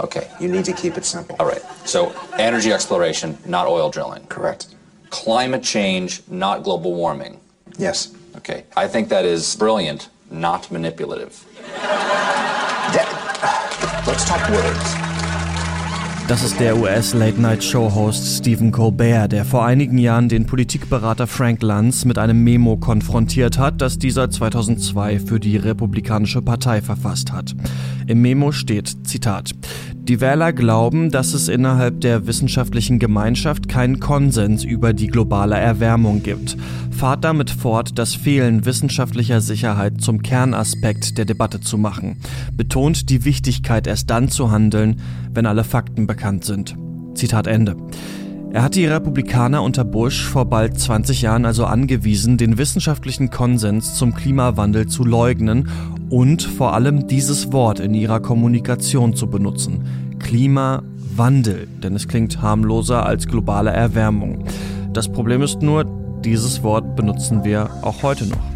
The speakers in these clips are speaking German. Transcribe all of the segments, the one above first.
Okay. You need to keep it simple. All right. So, energy exploration, not oil drilling. Correct. Climate change, not global warming. Yes. Okay. I think that is brilliant, not manipulative. That, uh, let's talk words. Das ist der US-Late-Night-Show-Host Stephen Colbert, der vor einigen Jahren den Politikberater Frank Luntz mit einem Memo konfrontiert hat, das dieser 2002 für die Republikanische Partei verfasst hat. Im Memo steht, Zitat, die Wähler glauben, dass es innerhalb der wissenschaftlichen Gemeinschaft keinen Konsens über die globale Erwärmung gibt. Fahrt damit fort, das Fehlen wissenschaftlicher Sicherheit zum Kernaspekt der Debatte zu machen. Betont die Wichtigkeit, erst dann zu handeln, wenn alle Fakten bekannt sind. Zitat Ende. Er hat die Republikaner unter Bush vor bald 20 Jahren also angewiesen, den wissenschaftlichen Konsens zum Klimawandel zu leugnen und vor allem dieses Wort in ihrer Kommunikation zu benutzen. Klimawandel, denn es klingt harmloser als globale Erwärmung. Das Problem ist nur, dieses Wort benutzen wir auch heute noch.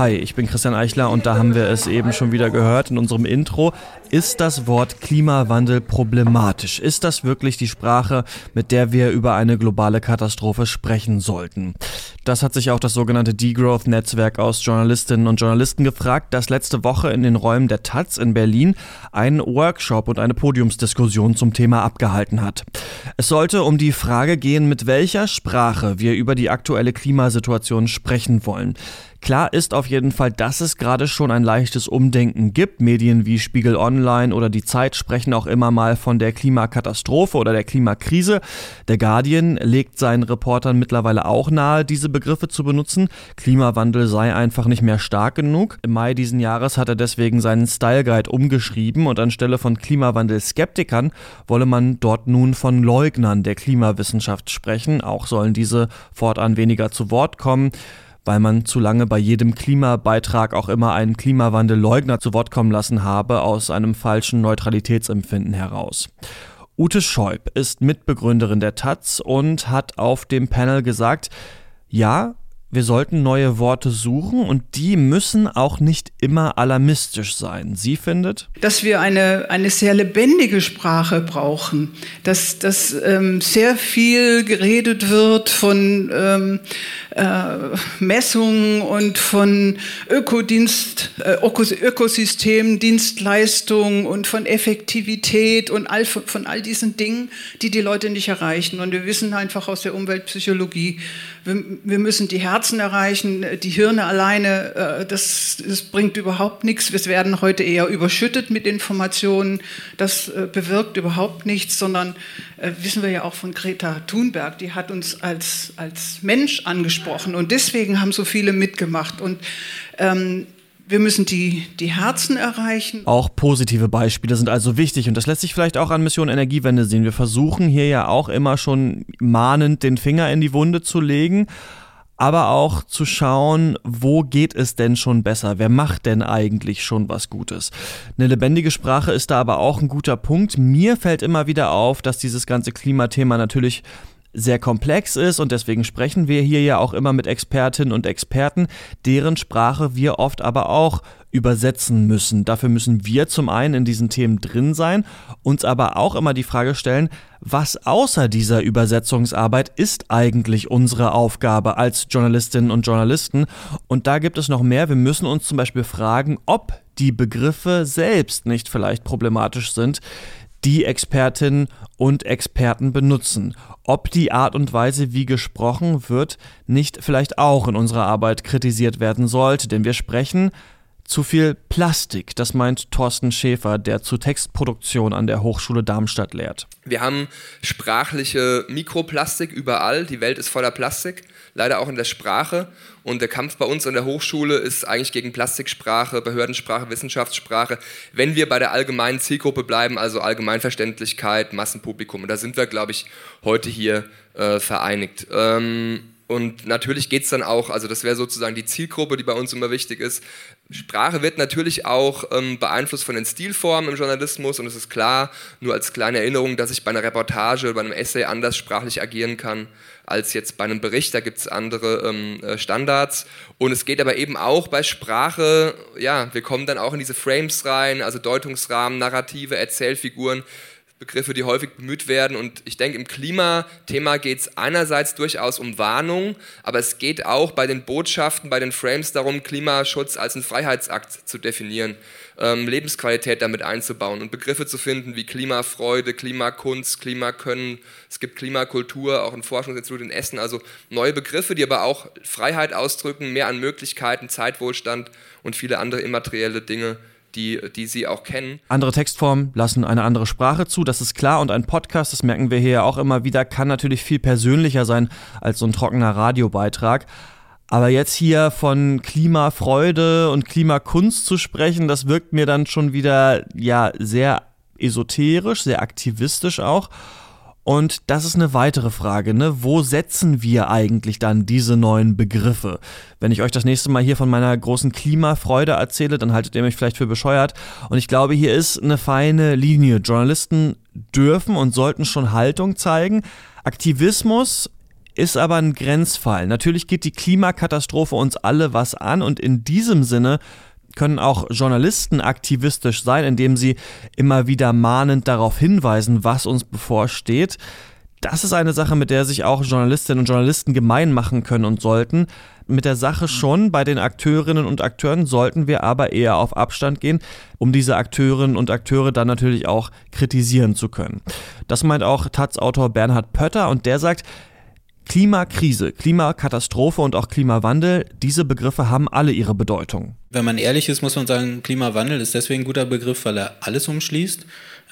Hi, ich bin Christian Eichler und da haben wir es eben schon wieder gehört in unserem Intro. Ist das Wort Klimawandel problematisch? Ist das wirklich die Sprache, mit der wir über eine globale Katastrophe sprechen sollten? Das hat sich auch das sogenannte Degrowth-Netzwerk aus Journalistinnen und Journalisten gefragt, das letzte Woche in den Räumen der Taz in Berlin einen Workshop und eine Podiumsdiskussion zum Thema abgehalten hat. Es sollte um die Frage gehen, mit welcher Sprache wir über die aktuelle Klimasituation sprechen wollen. Klar ist auf jeden Fall, dass es gerade schon ein leichtes Umdenken gibt. Medien wie Spiegel Online oder die Zeit sprechen auch immer mal von der Klimakatastrophe oder der Klimakrise. Der Guardian legt seinen Reportern mittlerweile auch nahe, diese Begriffe zu benutzen. Klimawandel sei einfach nicht mehr stark genug. Im Mai diesen Jahres hat er deswegen seinen Style Guide umgeschrieben und anstelle von Klimawandel-Skeptikern wolle man dort nun von Leugnern der Klimawissenschaft sprechen. Auch sollen diese fortan weniger zu Wort kommen weil man zu lange bei jedem Klimabeitrag auch immer einen Klimawandelleugner zu Wort kommen lassen habe, aus einem falschen Neutralitätsempfinden heraus. Ute Scheub ist Mitbegründerin der Taz und hat auf dem Panel gesagt, ja, wir sollten neue Worte suchen und die müssen auch nicht immer alarmistisch sein. Sie findet? Dass wir eine, eine sehr lebendige Sprache brauchen, dass, dass ähm, sehr viel geredet wird von ähm, äh, Messungen und von Ökodienst, äh, Ökosystem, Dienstleistung und von Effektivität und all, von all diesen Dingen, die die Leute nicht erreichen. Und wir wissen einfach aus der Umweltpsychologie, wir, wir müssen die Herzen erreichen, die Hirne alleine, äh, das, das bringt überhaupt nichts. Wir werden heute eher überschüttet mit Informationen. Das äh, bewirkt überhaupt nichts, sondern äh, wissen wir ja auch von Greta Thunberg, die hat uns als, als Mensch angesprochen und deswegen haben so viele mitgemacht. Und ähm, wir müssen die, die Herzen erreichen. Auch positive Beispiele sind also wichtig und das lässt sich vielleicht auch an Mission Energiewende sehen. Wir versuchen hier ja auch immer schon mahnend den Finger in die Wunde zu legen aber auch zu schauen, wo geht es denn schon besser? Wer macht denn eigentlich schon was Gutes? Eine lebendige Sprache ist da aber auch ein guter Punkt. Mir fällt immer wieder auf, dass dieses ganze Klimathema natürlich sehr komplex ist und deswegen sprechen wir hier ja auch immer mit Expertinnen und Experten, deren Sprache wir oft aber auch übersetzen müssen. Dafür müssen wir zum einen in diesen Themen drin sein, uns aber auch immer die Frage stellen, was außer dieser Übersetzungsarbeit ist eigentlich unsere Aufgabe als Journalistinnen und Journalisten? Und da gibt es noch mehr. Wir müssen uns zum Beispiel fragen, ob die Begriffe selbst nicht vielleicht problematisch sind, die Expertinnen und Experten benutzen. Ob die Art und Weise, wie gesprochen wird, nicht vielleicht auch in unserer Arbeit kritisiert werden sollte, denn wir sprechen zu viel Plastik, das meint Thorsten Schäfer, der zur Textproduktion an der Hochschule Darmstadt lehrt. Wir haben sprachliche Mikroplastik überall, die Welt ist voller Plastik, leider auch in der Sprache. Und der Kampf bei uns an der Hochschule ist eigentlich gegen Plastiksprache, Behördensprache, Wissenschaftssprache, wenn wir bei der allgemeinen Zielgruppe bleiben, also Allgemeinverständlichkeit, Massenpublikum. Und da sind wir, glaube ich, heute hier äh, vereinigt. Ähm, Und natürlich geht es dann auch, also das wäre sozusagen die Zielgruppe, die bei uns immer wichtig ist. Sprache wird natürlich auch ähm, beeinflusst von den Stilformen im Journalismus und es ist klar, nur als kleine Erinnerung, dass ich bei einer Reportage, bei einem Essay anders sprachlich agieren kann als jetzt bei einem Bericht. Da gibt es andere ähm, äh, Standards. Und es geht aber eben auch bei Sprache, ja, wir kommen dann auch in diese Frames rein, also Deutungsrahmen, Narrative, Erzählfiguren. Begriffe, die häufig bemüht werden. Und ich denke, im Klimathema geht es einerseits durchaus um Warnung, aber es geht auch bei den Botschaften, bei den Frames darum, Klimaschutz als einen Freiheitsakt zu definieren, ähm, Lebensqualität damit einzubauen und Begriffe zu finden wie Klimafreude, Klimakunst, Klimakönnen. Es gibt Klimakultur, auch ein Forschungsinstitut in Essen. Also neue Begriffe, die aber auch Freiheit ausdrücken, mehr an Möglichkeiten, Zeitwohlstand und viele andere immaterielle Dinge die, die sie auch kennen. Andere Textformen lassen eine andere Sprache zu, das ist klar. Und ein Podcast, das merken wir hier ja auch immer wieder, kann natürlich viel persönlicher sein als so ein trockener Radiobeitrag. Aber jetzt hier von Klimafreude und Klimakunst zu sprechen, das wirkt mir dann schon wieder ja sehr esoterisch, sehr aktivistisch auch. Und das ist eine weitere Frage, ne? Wo setzen wir eigentlich dann diese neuen Begriffe? Wenn ich euch das nächste Mal hier von meiner großen Klimafreude erzähle, dann haltet ihr mich vielleicht für bescheuert. Und ich glaube, hier ist eine feine Linie. Journalisten dürfen und sollten schon Haltung zeigen. Aktivismus ist aber ein Grenzfall. Natürlich geht die Klimakatastrophe uns alle was an und in diesem Sinne können auch Journalisten aktivistisch sein, indem sie immer wieder mahnend darauf hinweisen, was uns bevorsteht. Das ist eine Sache, mit der sich auch Journalistinnen und Journalisten gemein machen können und sollten. Mit der Sache schon, bei den Akteurinnen und Akteuren sollten wir aber eher auf Abstand gehen, um diese Akteurinnen und Akteure dann natürlich auch kritisieren zu können. Das meint auch Taz-Autor Bernhard Pötter und der sagt, Klimakrise, Klimakatastrophe und auch Klimawandel, diese Begriffe haben alle ihre Bedeutung. Wenn man ehrlich ist, muss man sagen, Klimawandel ist deswegen ein guter Begriff, weil er alles umschließt.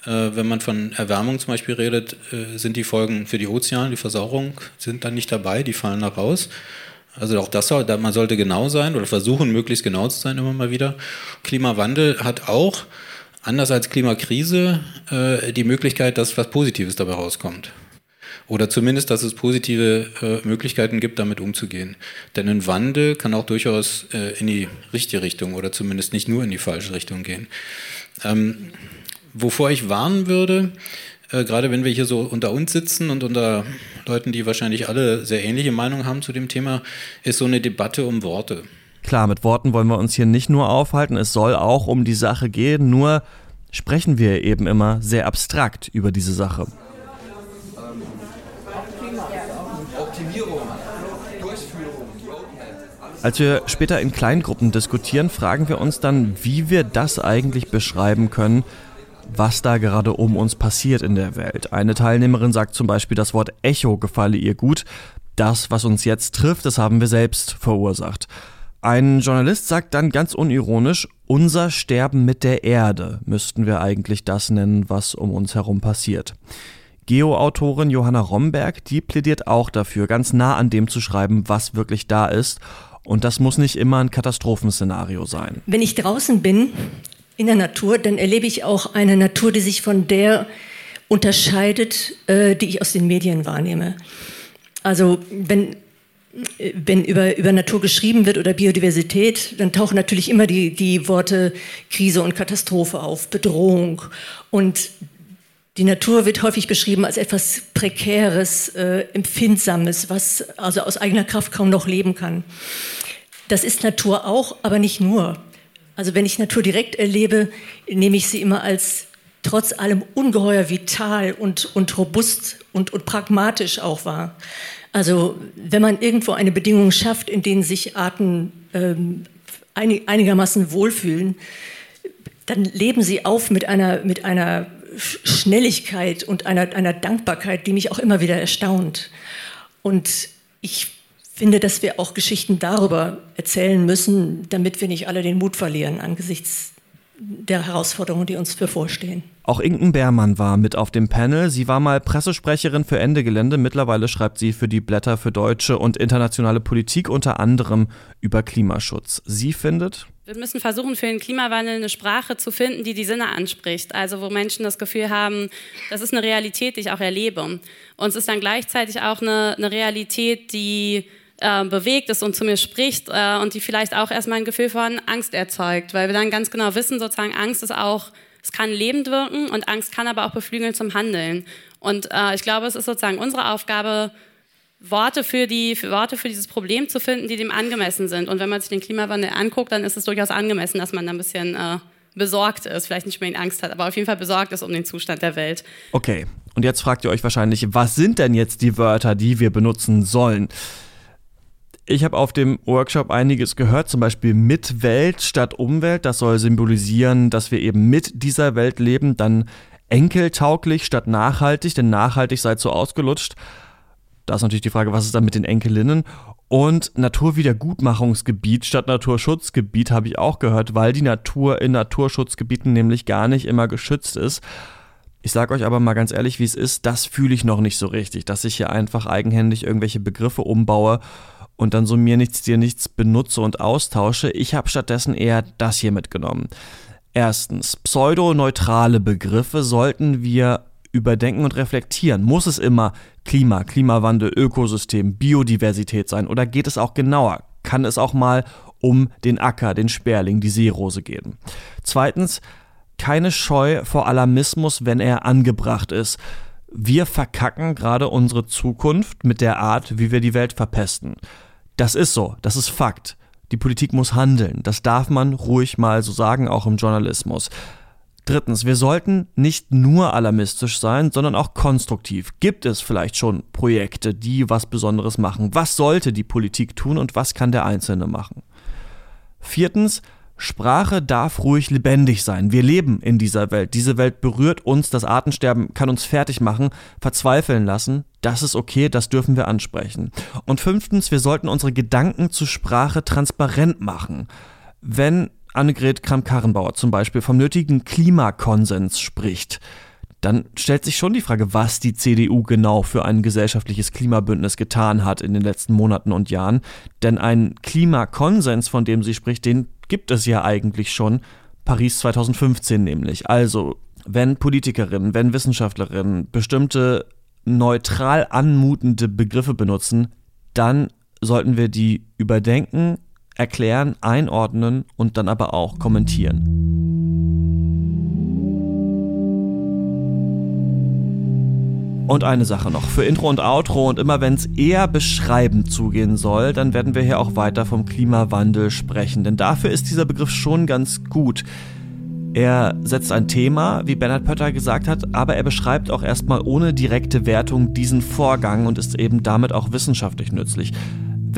Äh, wenn man von Erwärmung zum Beispiel redet, äh, sind die Folgen für die Ozeane, die Versauerung, sind dann nicht dabei, die fallen da raus. Also auch das man sollte genau sein oder versuchen, möglichst genau zu sein immer mal wieder. Klimawandel hat auch, anders als Klimakrise, äh, die Möglichkeit, dass was Positives dabei rauskommt. Oder zumindest, dass es positive äh, Möglichkeiten gibt, damit umzugehen. Denn ein Wandel kann auch durchaus äh, in die richtige Richtung oder zumindest nicht nur in die falsche Richtung gehen. Ähm, wovor ich warnen würde, äh, gerade wenn wir hier so unter uns sitzen und unter Leuten, die wahrscheinlich alle sehr ähnliche Meinungen haben zu dem Thema, ist so eine Debatte um Worte. Klar, mit Worten wollen wir uns hier nicht nur aufhalten, es soll auch um die Sache gehen, nur sprechen wir eben immer sehr abstrakt über diese Sache. Als wir später in Kleingruppen diskutieren, fragen wir uns dann, wie wir das eigentlich beschreiben können, was da gerade um uns passiert in der Welt. Eine Teilnehmerin sagt zum Beispiel, das Wort Echo gefalle ihr gut. Das, was uns jetzt trifft, das haben wir selbst verursacht. Ein Journalist sagt dann ganz unironisch, unser Sterben mit der Erde müssten wir eigentlich das nennen, was um uns herum passiert. Geo-Autorin Johanna Romberg, die plädiert auch dafür, ganz nah an dem zu schreiben, was wirklich da ist und das muss nicht immer ein Katastrophenszenario sein. Wenn ich draußen bin in der Natur, dann erlebe ich auch eine Natur, die sich von der unterscheidet, äh, die ich aus den Medien wahrnehme. Also wenn wenn über, über Natur geschrieben wird oder Biodiversität, dann tauchen natürlich immer die, die Worte Krise und Katastrophe auf, Bedrohung. Und die Natur wird häufig beschrieben als etwas Prekäres, äh, Empfindsames, was also aus eigener Kraft kaum noch leben kann. Das ist Natur auch, aber nicht nur. Also wenn ich Natur direkt erlebe, nehme ich sie immer als trotz allem ungeheuer vital und, und robust und, und pragmatisch auch wahr. Also wenn man irgendwo eine Bedingung schafft, in denen sich Arten ähm, einig, einigermaßen wohlfühlen, dann leben sie auf mit einer, mit einer Schnelligkeit und einer, einer Dankbarkeit, die mich auch immer wieder erstaunt. Und ich finde, dass wir auch Geschichten darüber erzählen müssen, damit wir nicht alle den Mut verlieren angesichts der Herausforderungen, die uns bevorstehen. Auch Inken Beermann war mit auf dem Panel. Sie war mal Pressesprecherin für Ende Gelände. Mittlerweile schreibt sie für die Blätter für deutsche und internationale Politik unter anderem über Klimaschutz. Sie findet, wir müssen versuchen, für den Klimawandel eine Sprache zu finden, die die Sinne anspricht. Also wo Menschen das Gefühl haben, das ist eine Realität, die ich auch erlebe. Und es ist dann gleichzeitig auch eine, eine Realität, die äh, bewegt ist und zu mir spricht äh, und die vielleicht auch erstmal ein Gefühl von Angst erzeugt, weil wir dann ganz genau wissen, sozusagen Angst ist auch, es kann lebend wirken und Angst kann aber auch beflügeln zum Handeln. Und äh, ich glaube, es ist sozusagen unsere Aufgabe, Worte für, die, für Worte für dieses Problem zu finden, die dem angemessen sind. Und wenn man sich den Klimawandel anguckt, dann ist es durchaus angemessen, dass man da ein bisschen äh, besorgt ist, vielleicht nicht mehr in Angst hat, aber auf jeden Fall besorgt ist um den Zustand der Welt. Okay, und jetzt fragt ihr euch wahrscheinlich, was sind denn jetzt die Wörter, die wir benutzen sollen? Ich habe auf dem Workshop einiges gehört, zum Beispiel mit Welt statt Umwelt. Das soll symbolisieren, dass wir eben mit dieser Welt leben. Dann enkeltauglich statt nachhaltig, denn nachhaltig sei zu ausgelutscht. Da ist natürlich die Frage, was ist dann mit den Enkelinnen? Und Naturwiedergutmachungsgebiet statt Naturschutzgebiet habe ich auch gehört, weil die Natur in Naturschutzgebieten nämlich gar nicht immer geschützt ist. Ich sage euch aber mal ganz ehrlich, wie es ist, das fühle ich noch nicht so richtig, dass ich hier einfach eigenhändig irgendwelche Begriffe umbaue und dann so mir nichts, dir nichts benutze und austausche. Ich habe stattdessen eher das hier mitgenommen. Erstens, pseudoneutrale Begriffe sollten wir überdenken und reflektieren. Muss es immer Klima, Klimawandel, Ökosystem, Biodiversität sein oder geht es auch genauer? Kann es auch mal um den Acker, den Sperling, die Seerose gehen? Zweitens, keine Scheu vor Alarmismus, wenn er angebracht ist. Wir verkacken gerade unsere Zukunft mit der Art, wie wir die Welt verpesten. Das ist so, das ist Fakt. Die Politik muss handeln. Das darf man ruhig mal so sagen, auch im Journalismus. Drittens, wir sollten nicht nur alarmistisch sein, sondern auch konstruktiv. Gibt es vielleicht schon Projekte, die was Besonderes machen? Was sollte die Politik tun und was kann der Einzelne machen? Viertens, Sprache darf ruhig lebendig sein. Wir leben in dieser Welt. Diese Welt berührt uns. Das Artensterben kann uns fertig machen, verzweifeln lassen. Das ist okay, das dürfen wir ansprechen. Und fünftens, wir sollten unsere Gedanken zu Sprache transparent machen. Wenn Annegret Kramp-Karrenbauer zum Beispiel vom nötigen Klimakonsens spricht, dann stellt sich schon die Frage, was die CDU genau für ein gesellschaftliches Klimabündnis getan hat in den letzten Monaten und Jahren. Denn ein Klimakonsens, von dem sie spricht, den gibt es ja eigentlich schon. Paris 2015 nämlich. Also, wenn Politikerinnen, wenn Wissenschaftlerinnen bestimmte neutral anmutende Begriffe benutzen, dann sollten wir die überdenken, erklären, einordnen und dann aber auch kommentieren. Und eine Sache noch, für Intro und Outro und immer wenn es eher beschreibend zugehen soll, dann werden wir hier auch weiter vom Klimawandel sprechen, denn dafür ist dieser Begriff schon ganz gut. Er setzt ein Thema, wie Bernhard Pötter gesagt hat, aber er beschreibt auch erstmal ohne direkte Wertung diesen Vorgang und ist eben damit auch wissenschaftlich nützlich.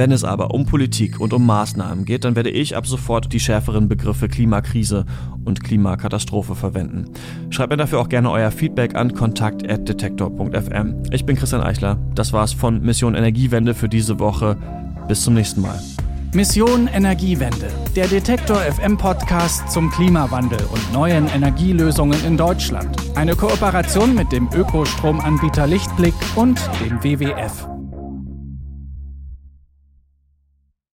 Wenn es aber um Politik und um Maßnahmen geht, dann werde ich ab sofort die schärferen Begriffe Klimakrise und Klimakatastrophe verwenden. Schreibt mir dafür auch gerne euer Feedback an kontakt.detektor.fm. Ich bin Christian Eichler. Das war's von Mission Energiewende für diese Woche. Bis zum nächsten Mal. Mission Energiewende, der Detektor FM Podcast zum Klimawandel und neuen Energielösungen in Deutschland. Eine Kooperation mit dem Ökostromanbieter Lichtblick und dem WWF.